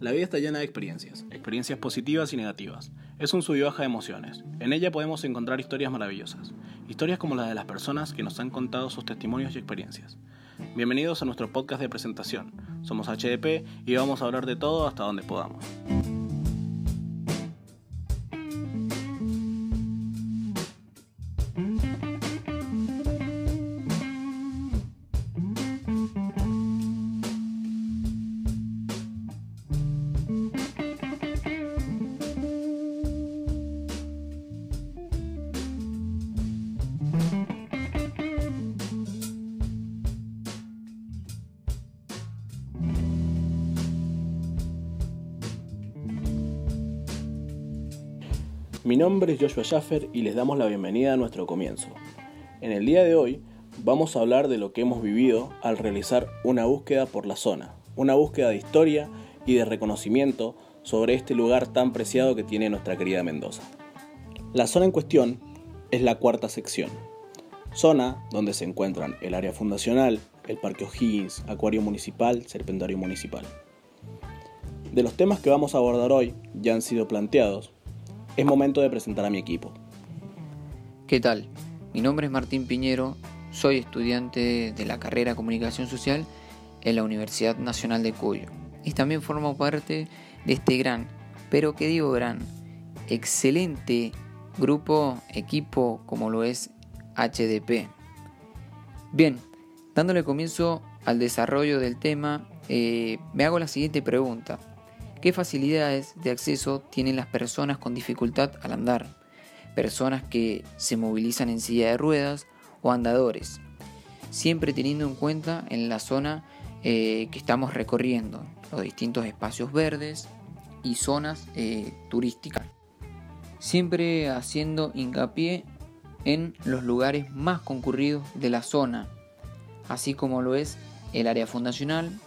La vida está llena de experiencias, experiencias positivas y negativas. Es un sub baja de emociones. En ella podemos encontrar historias maravillosas, historias como las de las personas que nos han contado sus testimonios y experiencias. Bienvenidos a nuestro podcast de presentación. Somos HDP y vamos a hablar de todo hasta donde podamos. Mi nombre es Joshua Schaffer y les damos la bienvenida a nuestro comienzo. En el día de hoy vamos a hablar de lo que hemos vivido al realizar una búsqueda por la zona, una búsqueda de historia y de reconocimiento sobre este lugar tan preciado que tiene nuestra querida Mendoza. La zona en cuestión es la cuarta sección, zona donde se encuentran el área fundacional, el Parque O'Higgins, Acuario Municipal, Serpentario Municipal. De los temas que vamos a abordar hoy ya han sido planteados, es momento de presentar a mi equipo. ¿Qué tal? Mi nombre es Martín Piñero, soy estudiante de la carrera Comunicación Social en la Universidad Nacional de Cuyo y también formo parte de este gran, pero que digo gran, excelente grupo, equipo como lo es HDP. Bien, dándole comienzo al desarrollo del tema, eh, me hago la siguiente pregunta. ¿Qué facilidades de acceso tienen las personas con dificultad al andar? Personas que se movilizan en silla de ruedas o andadores. Siempre teniendo en cuenta en la zona eh, que estamos recorriendo, los distintos espacios verdes y zonas eh, turísticas. Siempre haciendo hincapié en los lugares más concurridos de la zona, así como lo es el área fundacional,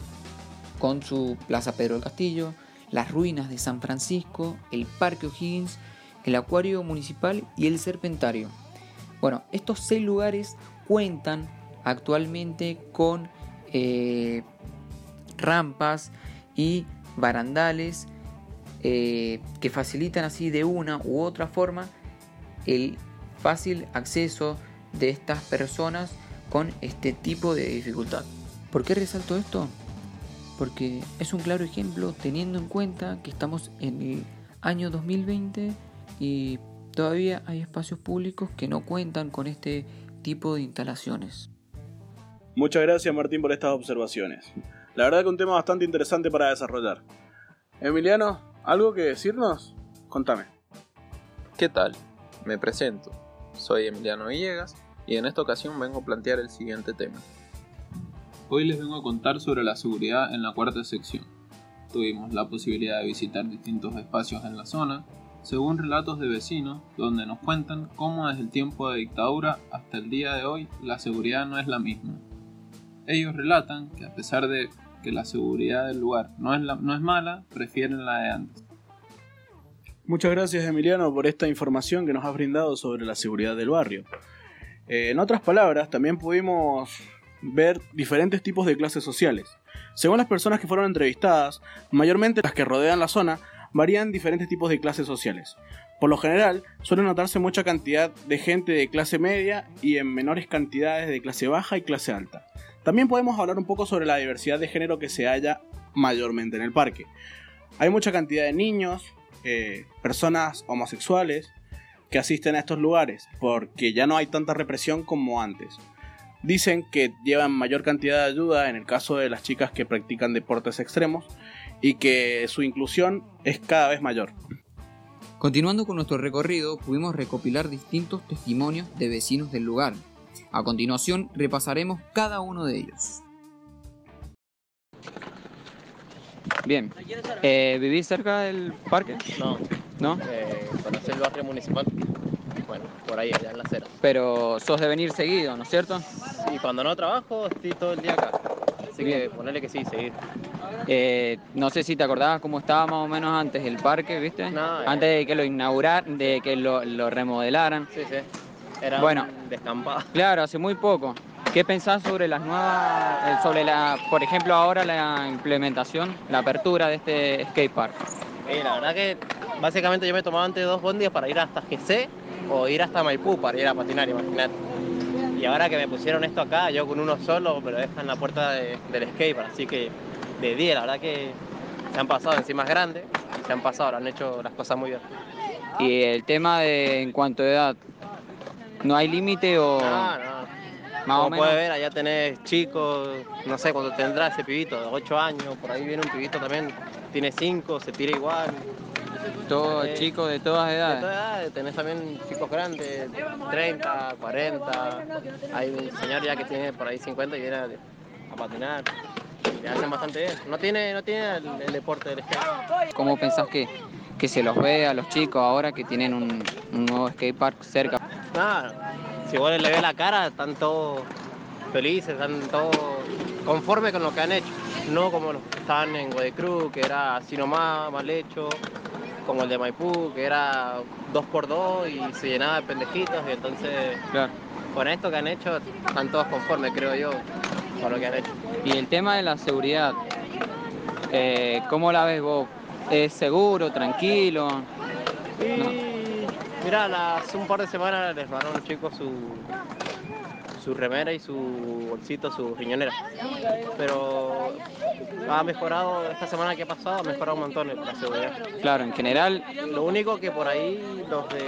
con su Plaza Pedro del Castillo, las ruinas de San Francisco, el Parque O'Higgins, el Acuario Municipal y el Serpentario. Bueno, estos seis lugares cuentan actualmente con eh, rampas y barandales eh, que facilitan así de una u otra forma el fácil acceso de estas personas con este tipo de dificultad. ¿Por qué resalto esto? Porque es un claro ejemplo teniendo en cuenta que estamos en el año 2020 y todavía hay espacios públicos que no cuentan con este tipo de instalaciones. Muchas gracias Martín por estas observaciones. La verdad que un tema bastante interesante para desarrollar. Emiliano, ¿algo que decirnos? Contame. ¿Qué tal? Me presento. Soy Emiliano Villegas y en esta ocasión vengo a plantear el siguiente tema. Hoy les vengo a contar sobre la seguridad en la cuarta sección. Tuvimos la posibilidad de visitar distintos espacios en la zona, según relatos de vecinos, donde nos cuentan cómo desde el tiempo de dictadura hasta el día de hoy la seguridad no es la misma. Ellos relatan que a pesar de que la seguridad del lugar no es, no es mala, prefieren la de antes. Muchas gracias Emiliano por esta información que nos has brindado sobre la seguridad del barrio. Eh, en otras palabras, también pudimos ver diferentes tipos de clases sociales. Según las personas que fueron entrevistadas, mayormente las que rodean la zona, varían diferentes tipos de clases sociales. Por lo general, suele notarse mucha cantidad de gente de clase media y en menores cantidades de clase baja y clase alta. También podemos hablar un poco sobre la diversidad de género que se halla mayormente en el parque. Hay mucha cantidad de niños, eh, personas homosexuales que asisten a estos lugares porque ya no hay tanta represión como antes. Dicen que llevan mayor cantidad de ayuda en el caso de las chicas que practican deportes extremos y que su inclusión es cada vez mayor. Continuando con nuestro recorrido, pudimos recopilar distintos testimonios de vecinos del lugar. A continuación, repasaremos cada uno de ellos. Bien, eh, ¿vivís cerca del parque? No. ¿No? Eh, el barrio municipal bueno, por ahí, allá en la acera. Pero sos de venir seguido, ¿no es cierto? Sí, cuando no trabajo estoy todo el día acá. Así que ponerle que sí, seguir. Eh, no sé si te acordabas cómo estaba más o menos antes el parque, ¿viste? No, antes de que lo inauguraran, de que lo, remodelaran. Sí, sí. Era bueno, descampado. Claro, hace muy poco. ¿Qué pensás sobre las nuevas, eh, sobre la, por ejemplo, ahora la implementación, la apertura de este skatepark? Eh, la verdad que básicamente yo me tomaba antes dos bondis para ir hasta GC o ir hasta Maipú para ir a patinar, imagínate. Y ahora que me pusieron esto acá, yo con uno solo me lo dejan en la puerta de- del skatepark, así que de 10, la verdad que se han pasado encima es grande y se han pasado, han hecho las cosas muy bien. Y el tema de en cuanto a edad, ¿no hay límite o No, no. más Como puedes ver, allá tenés chicos, no sé cuánto tendrá ese pibito, de 8 años, por ahí viene un pibito también, tiene 5, se tira igual. Todo Eh, chico de todas De edades. toda edad, tenés también chicos grandes, 30, 40, hay un señor ya que tiene por ahí 50 y viene a, a patinar. Le hacen bastante bien. No tiene, no tiene el, el deporte del skate. ¿Cómo pensás que, que se los ve a los chicos ahora que tienen un, un nuevo skatepark cerca? Nada, si vos le ves la cara, están todos felices, están todos conformes con lo que han hecho. No como los que estaban en Guadicruz, que era así nomás, mal hecho. Como el de Maipú, que era 2x2 y se llenaba de pendejitos. Y entonces, Claro. con esto que han hecho, están todos conformes, creo yo, con lo que han hecho. Y el tema de la seguridad, eh, ¿cómo la ves vos? ¿Es seguro, tranquilo? Y mira, hace un par de semanas les robaron a un chico su, su remera y su bolsito, su riñonera. Pero ha mejorado, esta semana que ha pasado, ha mejorado un montón la seguridad. Claro, en general, Lo único que por ahí los de,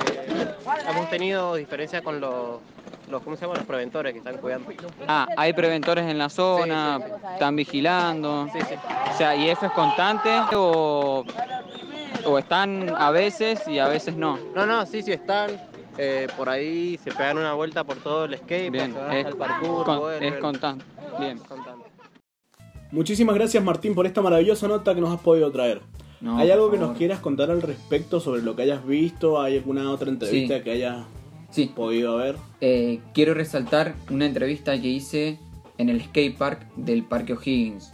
hemos tenido diferencia con los, los, ¿cómo se llama? los preventores que están cuidando. ah, hay preventores en la zona, Sí, están vigilando. Sí, sí. O sea, ¿y eso es constante o, o están a veces y a veces no? No, no, sí, sí están. Eh, por ahí se pegan una vuelta por todo el skate, Bien, es, hasta el parkour, con- vuelven. es constante. Bien. Constante. Muchísimas gracias Martín por esta maravillosa nota que nos has podido traer. No, ¿Hay algo que nos quieras contar al respecto sobre lo que hayas visto? ¿Hay alguna otra entrevista Sí. que hayas Sí, podido ver? eh, quiero resaltar una entrevista que hice en el skatepark del Parque O'Higgins.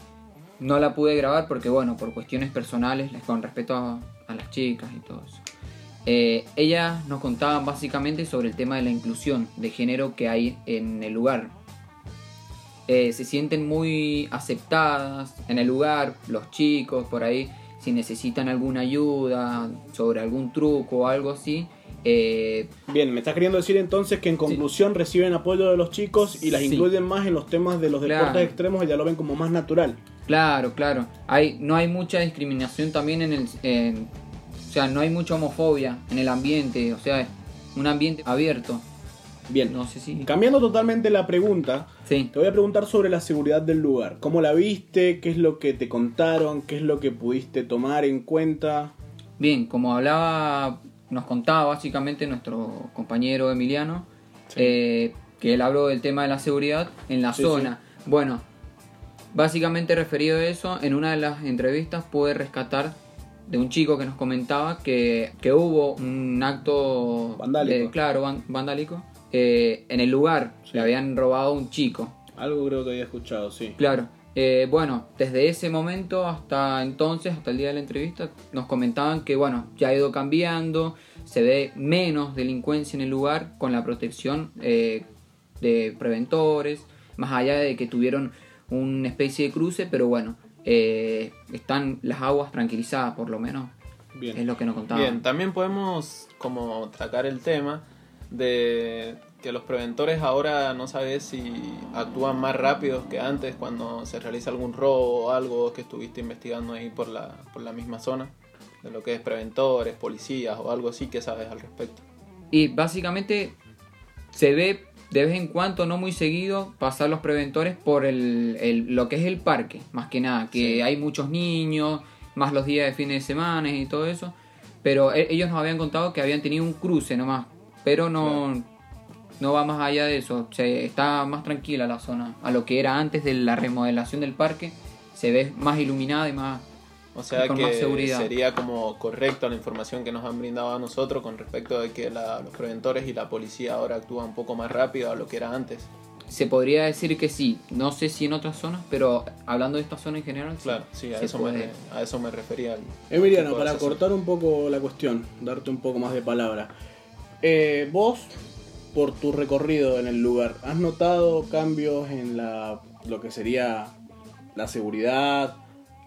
No la pude grabar porque, bueno, por cuestiones personales con respecto a, a las chicas y todo eso. Eh, ellas nos contaban básicamente sobre el tema de la inclusión de género que hay en el lugar. Eh, se sienten muy aceptadas en el lugar, los chicos por ahí, si necesitan alguna ayuda sobre algún truco o algo así. eh, Bien, me estás queriendo decir entonces que en conclusión reciben apoyo de los chicos y las Sí. incluyen más en los temas de los Claro. deportes extremos y ya lo ven como más natural. Claro, claro. Hay, no hay mucha discriminación también en el... en- o sea, no hay mucha homofobia en el ambiente. O sea, es un ambiente abierto. Bien, No sé si... cambiando totalmente la pregunta, Sí. te voy a preguntar sobre la seguridad del lugar. ¿Cómo la viste? ¿Qué es lo que te contaron? ¿Qué es lo que pudiste tomar en cuenta? Bien, como hablaba, nos contaba básicamente nuestro compañero Emiliano, eh, que él habló del tema de la seguridad en la Sí, zona. Bueno, básicamente referido a eso, en una de las entrevistas pude rescatar de un chico que nos comentaba que, que hubo un acto Vandálico. de- claro, van- vandálico eh, en el lugar. Sí. Le habían robado a un chico. Algo creo que había escuchado, sí. Claro. Eh, bueno, desde ese momento hasta entonces, hasta el día de la entrevista, nos comentaban que bueno, ya ha ido cambiando, se ve menos delincuencia en el lugar con la protección eh, de preventores, más allá de que tuvieron una especie de cruce, pero bueno, eh, están las aguas tranquilizadas por lo menos, Bien. es lo que nos contaban. Bien, también podemos como tratar el tema de que los preventores ahora no sabes si actúan más rápidos que antes cuando se realiza algún robo o algo que estuviste investigando ahí por la, por la misma zona, de lo que es preventores, policías o algo así que sabes al respecto. Y básicamente se ve de vez en cuando, no muy seguido, pasar los preventores por el, el- lo que es el parque, más que nada, que Sí. hay muchos niños, más los días de fines de semana y todo eso. Pero e- ellos nos habían contado que habían tenido un cruce nomás, pero no, no va más allá de eso. Se, está más tranquila la zona, a lo que era antes de la remodelación del parque, se ve más iluminada y más... O sea Con más que seguridad. sería como correcto la información que nos han brindado a nosotros con respecto de que la- los preventores y la policía ahora actúan un poco más rápido a lo que era antes. Se podría decir que sí, no sé si en otras zonas, pero hablando de esta zona en general, sí. Claro, sí, a, eso, puede. me, a eso me refería. Emiliano, para cortar un poco la cuestión, darte un poco más de palabra. Eh, vos por tu recorrido en el lugar, ¿has notado cambios en la, lo que sería la seguridad?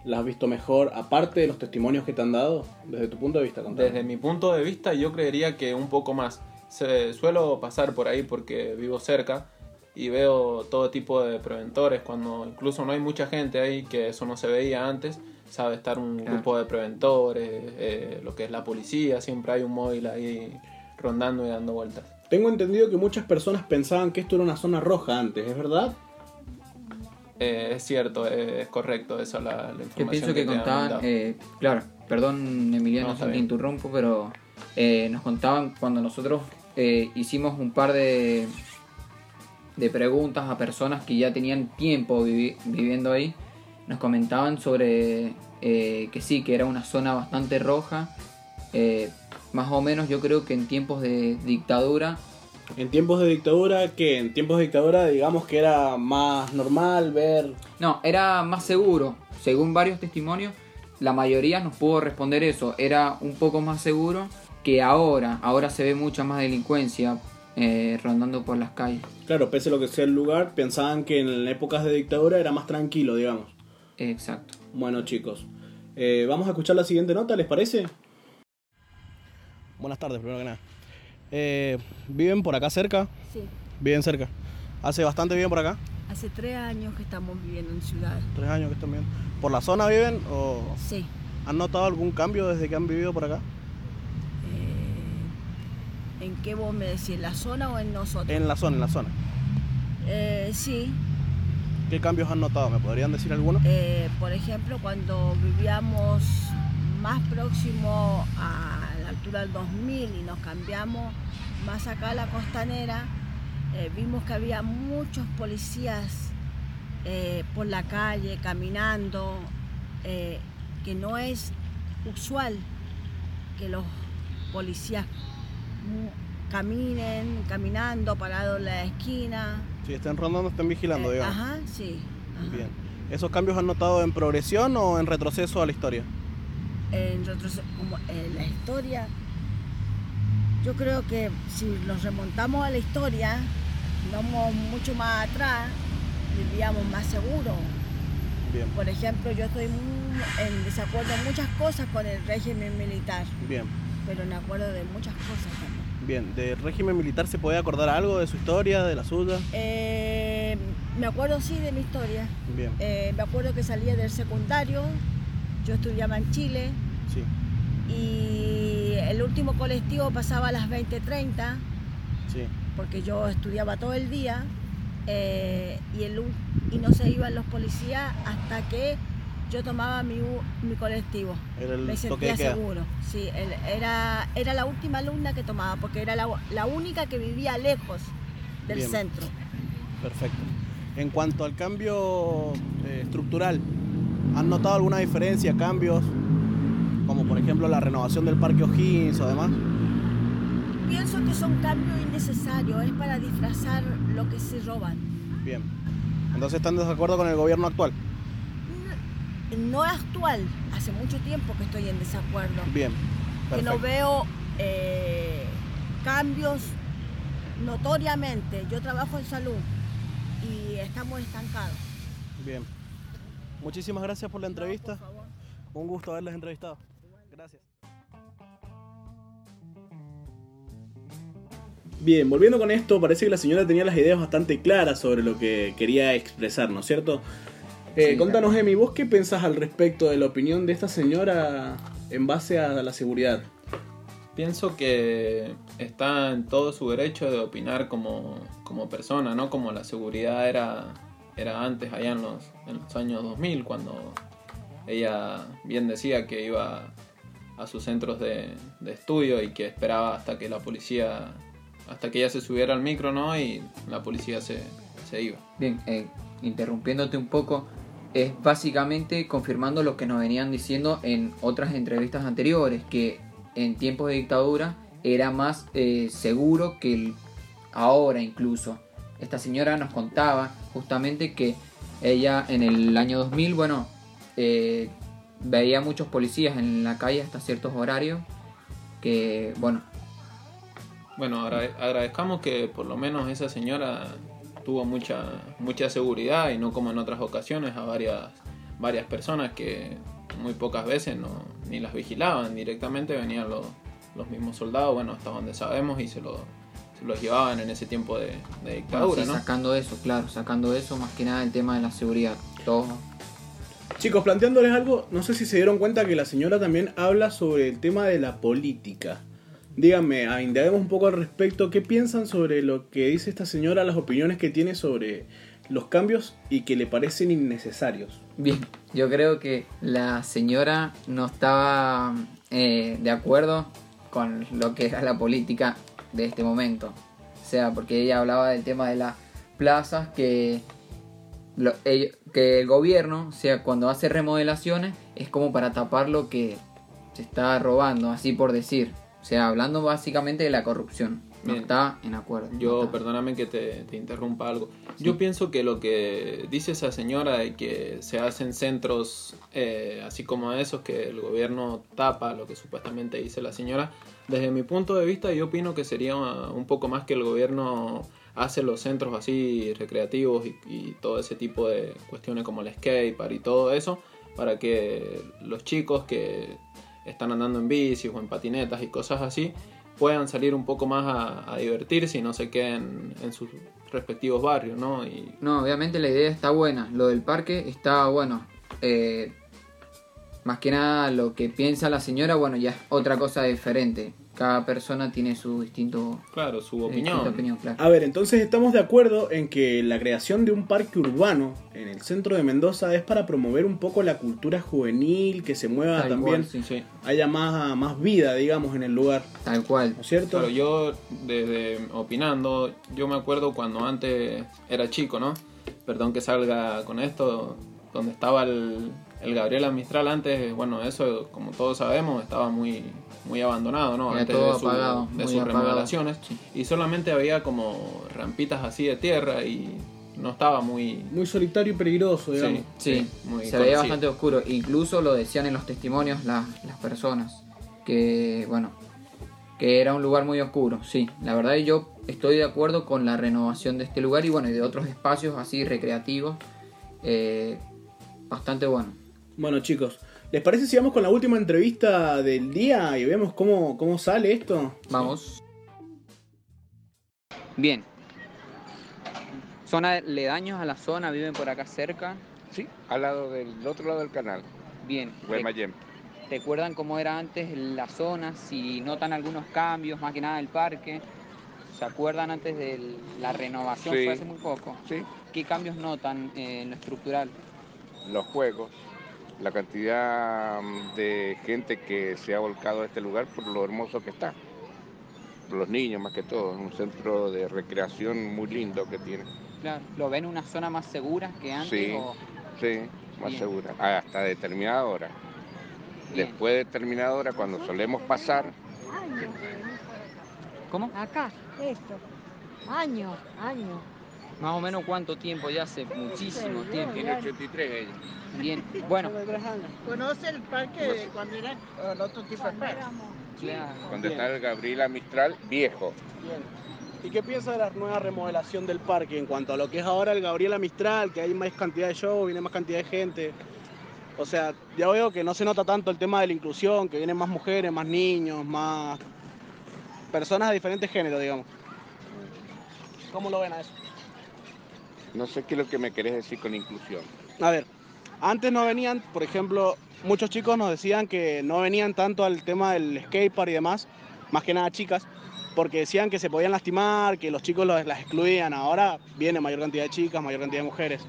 ¿La has visto mejor, aparte de los testimonios que te han dado, desde tu punto de vista? Contame. Desde mi punto de vista, yo creería que un poco más. Se, suelo pasar por ahí porque vivo cerca y veo todo tipo de preventores, cuando incluso no hay mucha gente ahí, que eso no se veía antes, sabe estar un Claro. grupo de preventores, eh, lo que es la policía, siempre hay un móvil ahí rondando y dando vueltas. Tengo entendido que muchas personas pensaban que esto era una zona roja antes, ¿es verdad? Eh, es cierto, eh, es correcto esa la, la Yo información. pienso que contaban, eh, claro, perdón Emiliano No, te interrumpo, pero eh, nos contaban cuando nosotros eh, hicimos un par de, de preguntas a personas que ya tenían tiempo vivi- viviendo ahí, nos comentaban sobre eh, que sí, que era una zona bastante roja, más o menos yo creo que en tiempos de dictadura En tiempos de dictadura, que en tiempos de dictadura digamos que era más normal ver... No, era más seguro. Según varios testimonios, la mayoría nos pudo responder eso. Era un poco más seguro que ahora. Ahora se ve mucha más delincuencia eh, rondando por las calles. Claro, pese a lo que sea el lugar, pensaban que en épocas de dictadura era más tranquilo, digamos. Exacto. Bueno chicos, eh, vamos a escuchar la siguiente nota, ¿les parece? Buenas tardes, primero que nada. Eh, ¿Viven por acá cerca? Sí, Viven cerca. ¿Hace bastante viven por acá? hace tres años que estamos viviendo en ciudad. ¿Tres años que están viviendo? ¿Por la zona viven o Sí. han notado algún cambio desde que han vivido por acá? eh, ¿En qué vos me decís? ¿En la zona o en nosotros? En la zona, en la zona. Eh, sí. ¿Qué cambios han notado? ¿Me podrían decir algunos? Eh, por ejemplo, cuando vivíamos más próximo a altura del 2000 y nos cambiamos más acá a la costanera, eh, vimos que había muchos policías eh, por la calle, caminando, eh, que no es usual que los policías caminen, caminando, parados en la esquina. Si estén rondando, estén vigilando, digamos. Ajá, sí. ajá. Bien. ¿Esos cambios han notado en progresión o en retroceso a la historia? En, como en la historia, yo creo que si nos remontamos a la historia, vamos mucho más atrás, vivíamos más seguros. Bien, Por ejemplo, yo estoy muy en desacuerdo en muchas cosas con el régimen militar, bien, pero me acuerdo de muchas cosas también. bien. ¿Del régimen militar se puede acordar algo de su historia, de la suya? Eh, me acuerdo sí de mi historia. Bien, Eh, me acuerdo que salía del secundario, yo estudiaba en Chile, sí, y el último colectivo pasaba a las 20.30 sí. porque yo estudiaba todo el día eh, y, el, y no se iban los policías hasta que yo tomaba mi, mi colectivo. Era el Me sentía seguro. Sí, era, era la última alumna que tomaba porque era la, la única que vivía lejos del Bien. centro. Perfecto. En cuanto al cambio eh, estructural, ¿han notado alguna diferencia, cambios? Como por ejemplo la renovación del Parque O'Higgins o demás. Pienso que son cambios innecesarios, es para disfrazar lo que se roban. Bien. Entonces están de desacuerdo con el gobierno actual. No es actual, hace mucho tiempo que estoy en desacuerdo. Bien. que no Perfecto. veo eh, cambios notoriamente. Yo trabajo en salud y estamos estancados. Bien. Muchísimas gracias por la entrevista. Un gusto haberles entrevistado. Gracias. Bien, volviendo con esto, parece que la señora tenía las ideas bastante claras sobre lo que quería expresar, ¿no es cierto? Eh, Sí, contanos, claro. Emi, ¿vos qué pensás al respecto de la opinión de esta señora en base a la seguridad? Pienso que está en todo su derecho de opinar como, como persona, ¿no? Como la seguridad era, era antes, allá en los, en los años 2000, cuando ella bien decía que iba a sus centros de, estudio y que esperaba hasta que la policía, hasta que ella se subiera al micro, ¿no? Y la policía se, se iba. Bien, eh, interrumpiéndote un poco, es básicamente confirmando lo que nos venían diciendo en otras entrevistas anteriores, que en tiempos de dictadura era más eh, seguro que ahora incluso. Esta señora nos contaba justamente que ella en el año 2000, bueno, eh, veía muchos policías en la calle hasta ciertos horarios, que bueno, Bueno, agra- agradezcamos que por lo menos esa señora tuvo mucha mucha seguridad y no como en otras ocasiones a varias varias personas que muy pocas veces no ni las vigilaban directamente venían los, los mismos soldados bueno hasta donde sabemos y se, lo- los llevaban en ese tiempo de, de dictadura Sí, ¿no? Sacando eso, claro, sacando eso, más que nada el tema de la seguridad. Todo. Chicos, planteándoles algo, no sé si se dieron cuenta que la señora también habla sobre el tema de la política. Díganme, indaguemos un poco al respecto, ¿qué piensan sobre lo que dice esta señora, las opiniones que tiene sobre los cambios y que le parecen innecesarios? Bien, yo creo que la señora no estaba eh, de acuerdo con lo que era la política de este momento. O sea, porque ella hablaba del tema de las plazas que, que el gobierno, o sea, cuando hace remodelaciones, es como para tapar lo que se está robando, así por decir. O sea, hablando básicamente de la corrupción. No Bien. está en acuerdo. no Yo, está. perdóname que te, te interrumpa algo. Yo pienso que lo que dice esa señora de que se hacen centros eh, así como esos que el gobierno tapa, lo que supuestamente dice la señora, desde mi punto de vista yo opino que sería un poco más que el gobierno hace los centros así recreativos y, y todo ese tipo de cuestiones como el skatepark y todo eso para que los chicos que están andando en bici o en patinetas y cosas así puedan salir un poco más a, a divertirse y no se queden en sus respectivos barrios, ¿no? Y No, obviamente la idea está buena. Lo del parque está bueno. Eh, más que nada lo que piensa la señora, bueno, ya es otra cosa diferente. Cada persona tiene su distinto claro, su eh, opinión. opinión, claro. A ver, entonces estamos de acuerdo en que la creación de un parque urbano en el centro de Mendoza es para promover un poco la cultura juvenil, que se mueva Tal también, cual, sí. Sí. haya más, más vida, digamos, en el lugar, Tal cual. ¿no es cierto? Claro, yo desde opinando, yo me acuerdo cuando antes era chico, ¿no? Perdón que salga con esto, donde estaba el, el Gabriela Mistral antes, bueno, eso como todos sabemos estaba muy muy abandonado, ¿no? Antes todo de, su- apagado, de sus apagado, remodelaciones sí. y solamente había como rampitas así de tierra y no estaba muy Muy solitario y peligroso, digamos. Sí, muy se veía bastante oscuro. Incluso lo decían en los testimonios las, las personas. Que, bueno, que era un lugar muy oscuro. Sí, la verdad yo estoy de acuerdo con la renovación de este lugar y bueno, y de otros espacios así recreativos. eh, bastante bueno. Bueno, chicos, ¿les parece si vamos con la última entrevista del día y vemos cómo, cómo sale esto? Vamos. Bien. Zona aledaños a la zona, viven por acá cerca. Sí, al lado del otro lado del canal, Bien. Guaymallén. ¿Recuerdan cómo era antes la zona? Si notan algunos cambios, más que nada el parque. ¿Se acuerdan antes de la renovación? Sí. Fue hace muy poco. Sí, ¿Qué cambios notan eh, en lo estructural? los juegos, la cantidad mm, de gente que se ha volcado a este lugar por lo hermoso que está. Por los niños más que todo, un centro de recreación muy lindo que tiene. Claro. ¿Lo ven una zona más segura que antes? Sí. o- Sí, más Bien. segura, hasta determinada hora. Bien. Después de determinada hora, cuando solemos pasar, ¿Cómo? Acá, esto. Años, años. Más o menos cuánto tiempo, ya hace muchísimo tiempo. tiene 83 ella. Bien, bueno, ¿Conoce el parque de cuando era el otro tipo de parque? claro. Cuando está el Gabriela Mistral, viejo. Bien. ¿Y qué piensa de la nueva remodelación del parque en cuanto a lo que es ahora el Gabriela Mistral, que hay más cantidad de show, viene más cantidad de gente? O sea, ya veo que no se nota tanto el tema de la inclusión, que vienen más mujeres, más niños, más personas de diferentes géneros, digamos. ¿Cómo lo ven a eso? No sé qué es lo que me querés decir con inclusión. A ver, antes no venían, por ejemplo, muchos chicos nos decían que no venían tanto al tema del skatepark y demás, más que nada chicas, porque decían que se podían lastimar, que los chicos los- las excluían. Ahora viene mayor cantidad de chicas, mayor cantidad de mujeres.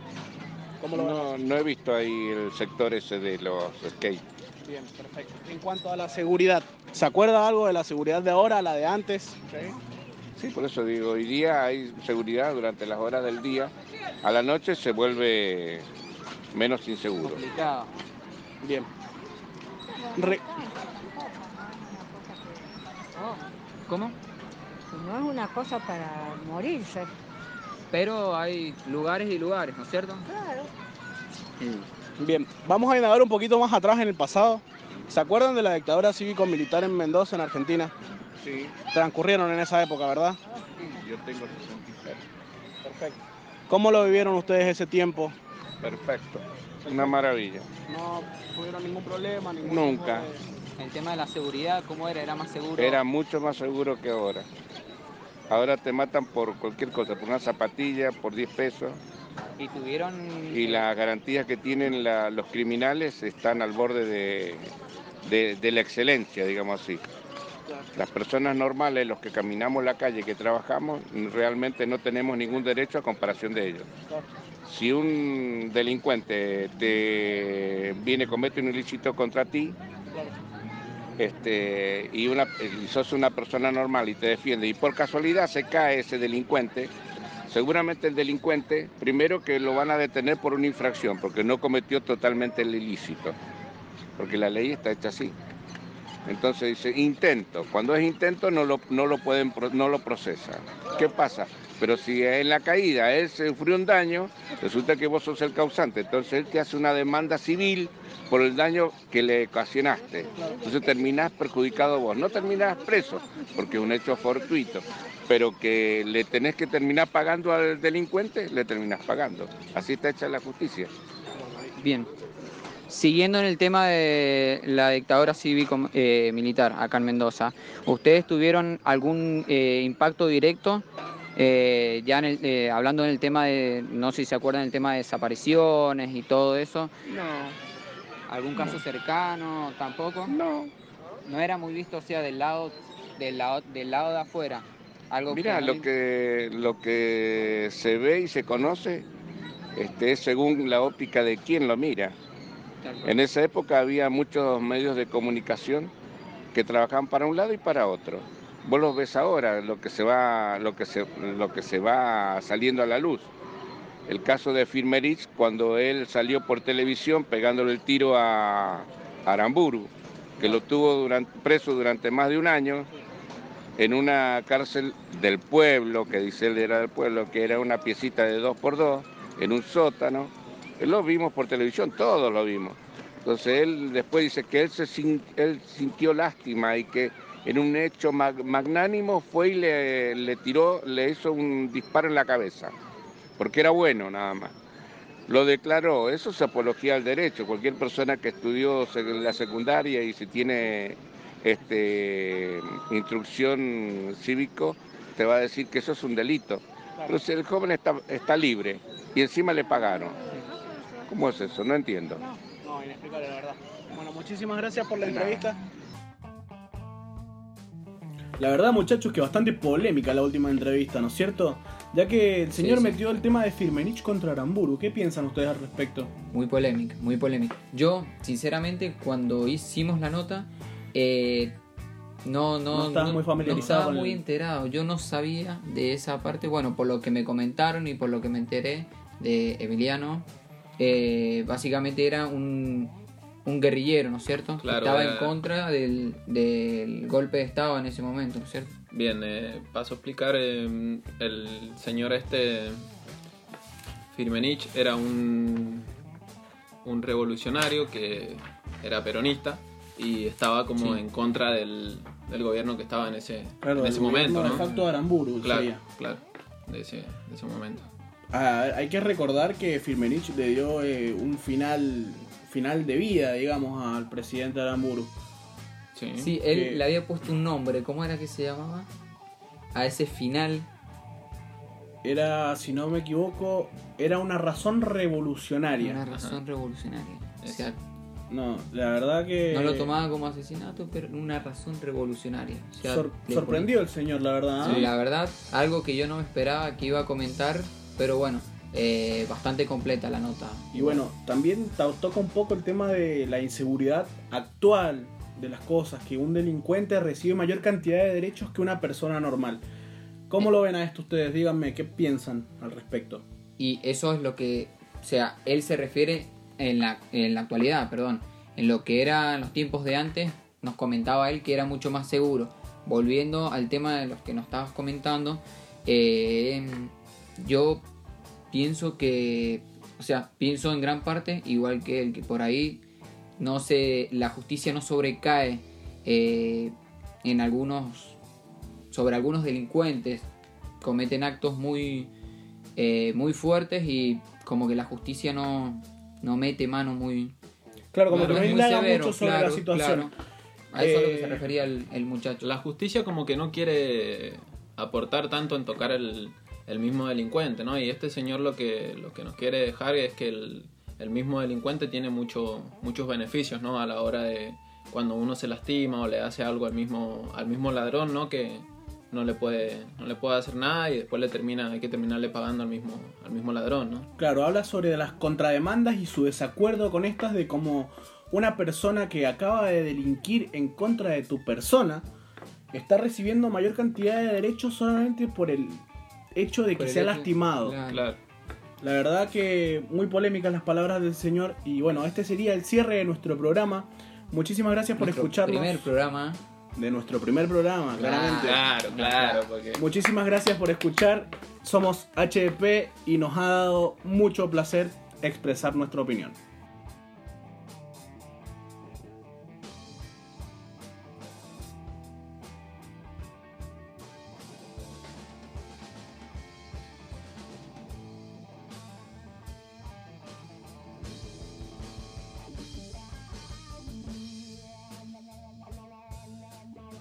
¿Cómo lo? No, no he visto ahí el sector ese de los skate. Bien, perfecto. En cuanto a la seguridad, ¿se acuerda algo de la seguridad de ahora, la de antes? Sí, por eso digo, hoy día hay seguridad durante las horas del día. A la noche se vuelve menos inseguro. Complicado. Bien. Re- ¿Cómo? No es una cosa para morirse. Pero hay lugares y lugares, ¿no es cierto? Claro. Bien, vamos a indagar un poquito más atrás en el pasado. ¿Se acuerdan de la dictadura cívico-militar en Mendoza, en Argentina? Sí, transcurrieron en esa época, ¿verdad? yo tengo 63. Perfecto. ¿Cómo lo vivieron ustedes ese tiempo? Perfecto. Una maravilla. No tuvieron ningún problema, ningún Nunca. de- El tema de la seguridad, ¿cómo era? ¿Era más seguro? Era mucho más seguro que ahora. Ahora te matan por cualquier cosa, por una zapatilla, por 10 pesos. Y tuvieron... Y las garantías que tienen la- los criminales están al borde de, de- de la excelencia, digamos así. Las personas normales, los que caminamos la calle, que trabajamos, realmente no tenemos ningún derecho a comparación de ellos. Si un delincuente te viene, comete un ilícito contra ti, este, y, y sos una persona normal y te defiende, y por casualidad se cae ese delincuente, seguramente el delincuente, primero que lo van a detener por una infracción, porque no cometió totalmente el ilícito, porque la ley está hecha así. Entonces dice intento. Cuando es intento no lo, no lo pueden no lo procesan. ¿Qué pasa? Pero si en la caída él sufrió un daño, resulta que vos sos el causante. Entonces él te hace una demanda civil por el daño que le ocasionaste. Entonces terminás perjudicado vos. No terminás preso, porque es un hecho fortuito. Pero que le tenés que terminar pagando al delincuente, le terminás pagando. Así está hecha la justicia. Bien. Siguiendo en el tema de la dictadura cívico-militar acá en Mendoza, ¿ustedes tuvieron algún eh, impacto directo? eh, ya en el- eh, hablando en el tema de, no sé si se acuerdan del tema de desapariciones y todo eso. No, ¿Algún caso cercano? ¿Tampoco? no. No era muy visto, o sea, del lado, del lado, del lado de afuera. Algo Mira, no lo que, lo que se ve y se conoce este, es según la óptica de quien lo mira. En esa época había muchos medios de comunicación que trabajaban para un lado y para otro. Vos los ves ahora, lo que se va, lo que se, lo que se va saliendo a la luz. El caso de Firmerich, cuando él salió por televisión pegándole el tiro a Aramburu, que lo tuvo preso durante más de un año en una cárcel del pueblo, que dice él era del pueblo, que era una piecita de dos por dos, en un sótano. Lo vimos por televisión, todos lo vimos. Entonces él después dice que él, se él sintió lástima y que en un hecho mag- magnánimo fue y le, le tiró, le hizo un disparo en la cabeza, porque era bueno nada más. Lo declaró, eso es apología al derecho. Cualquier persona que estudió la secundaria y si tiene este, instrucción cívico, te va a decir que eso es un delito. Si el joven está, está libre y encima le pagaron, ¿cómo es eso? No entiendo. No, inexplicable, la verdad. Bueno, muchísimas gracias por la entrevista. La verdad, muchachos, que bastante polémica la última entrevista, ¿no es cierto? Ya que el señor sí. metió el tema de Firmenich contra Aramburu. ¿Qué piensan ustedes al respecto? Muy polémica, muy polémica. Yo, sinceramente, cuando hicimos la nota, eh, no, no, No estabas muy familiarizado no estaba con muy el- enterado. Yo no sabía de esa parte. Bueno, por lo que me comentaron y por lo que me enteré de Emiliano, eh, básicamente era un, un guerrillero, ¿no es cierto? Que estaba en contra del, del golpe de Estado en ese momento, ¿no es cierto? Bien, eh, paso a explicar. eh, el señor este, Firmenich, era un, un revolucionario que era peronista y estaba como Sí. en contra del, del gobierno que estaba en ese, Claro, en el ese momento. de ¿no? facto de Aramburu Claro, sería. claro, de ese, de ese momento. Ah, hay que recordar que Firmenich le dio eh, un final final de vida, digamos, al presidente Aramburu. Sí. Sí, él Que- le había puesto un nombre. ¿Cómo era que se llamaba? A ese final. Era, si no me equivoco, era una razón revolucionaria. Una razón revolucionaria. O sea, No, la verdad que... no lo tomaba como asesinato, pero una razón revolucionaria. O sea, Sor- sorprendió el señor, la verdad. ¿eh? Sí, la verdad, algo que yo no me esperaba que iba a comentar, pero bueno, eh, bastante completa la nota. Y bueno, también to- toca un poco el tema de la inseguridad actual de las cosas, que un delincuente recibe mayor cantidad de derechos que una persona normal. ¿Cómo lo ven a esto ustedes? Díganme, ¿qué piensan al respecto? Y eso es lo que, o sea, él se refiere en la, en la actualidad, perdón, en lo que era en los tiempos de antes, nos comentaba él que era mucho más seguro. Volviendo al tema de los que nos estabas comentando, eh, yo pienso que, o sea, pienso en gran parte, igual que el que por ahí no se, la justicia no sobrecae eh, en algunos sobre algunos delincuentes. Cometen actos muy, eh, muy fuertes y como que la justicia no, no mete mano muy... Claro, como no que no es muy indaga severo, mucho sobre claro, la situación. claro. A eso es a lo que Eh, se refería el, el muchacho. La justicia como que no quiere aportar tanto en tocar el, el mismo delincuente, ¿no? Y este señor lo que, lo que nos quiere dejar es que el, el mismo delincuente tiene mucho, muchos beneficios, ¿no? A la hora de cuando uno se lastima o le hace algo al mismo, al mismo ladrón, ¿no? Que no le puede, no le puede hacer nada y después le termina, hay que terminarle pagando al mismo, al mismo ladrón, ¿no? Claro, habla sobre las contrademandas y su desacuerdo con estas de cómo una persona que acaba de delinquir en contra de tu persona está recibiendo mayor cantidad de derechos solamente por el hecho de que sea lastimado. claro. La verdad que muy polémicas las palabras del señor y bueno, este sería el cierre de nuestro programa. Muchísimas gracias por Nuestro escucharnos. primer programa. De nuestro primer programa, claramente. Claro, claro, porque... Muchísimas gracias por escuchar. Somos HDP y nos ha dado mucho placer expresar nuestra opinión.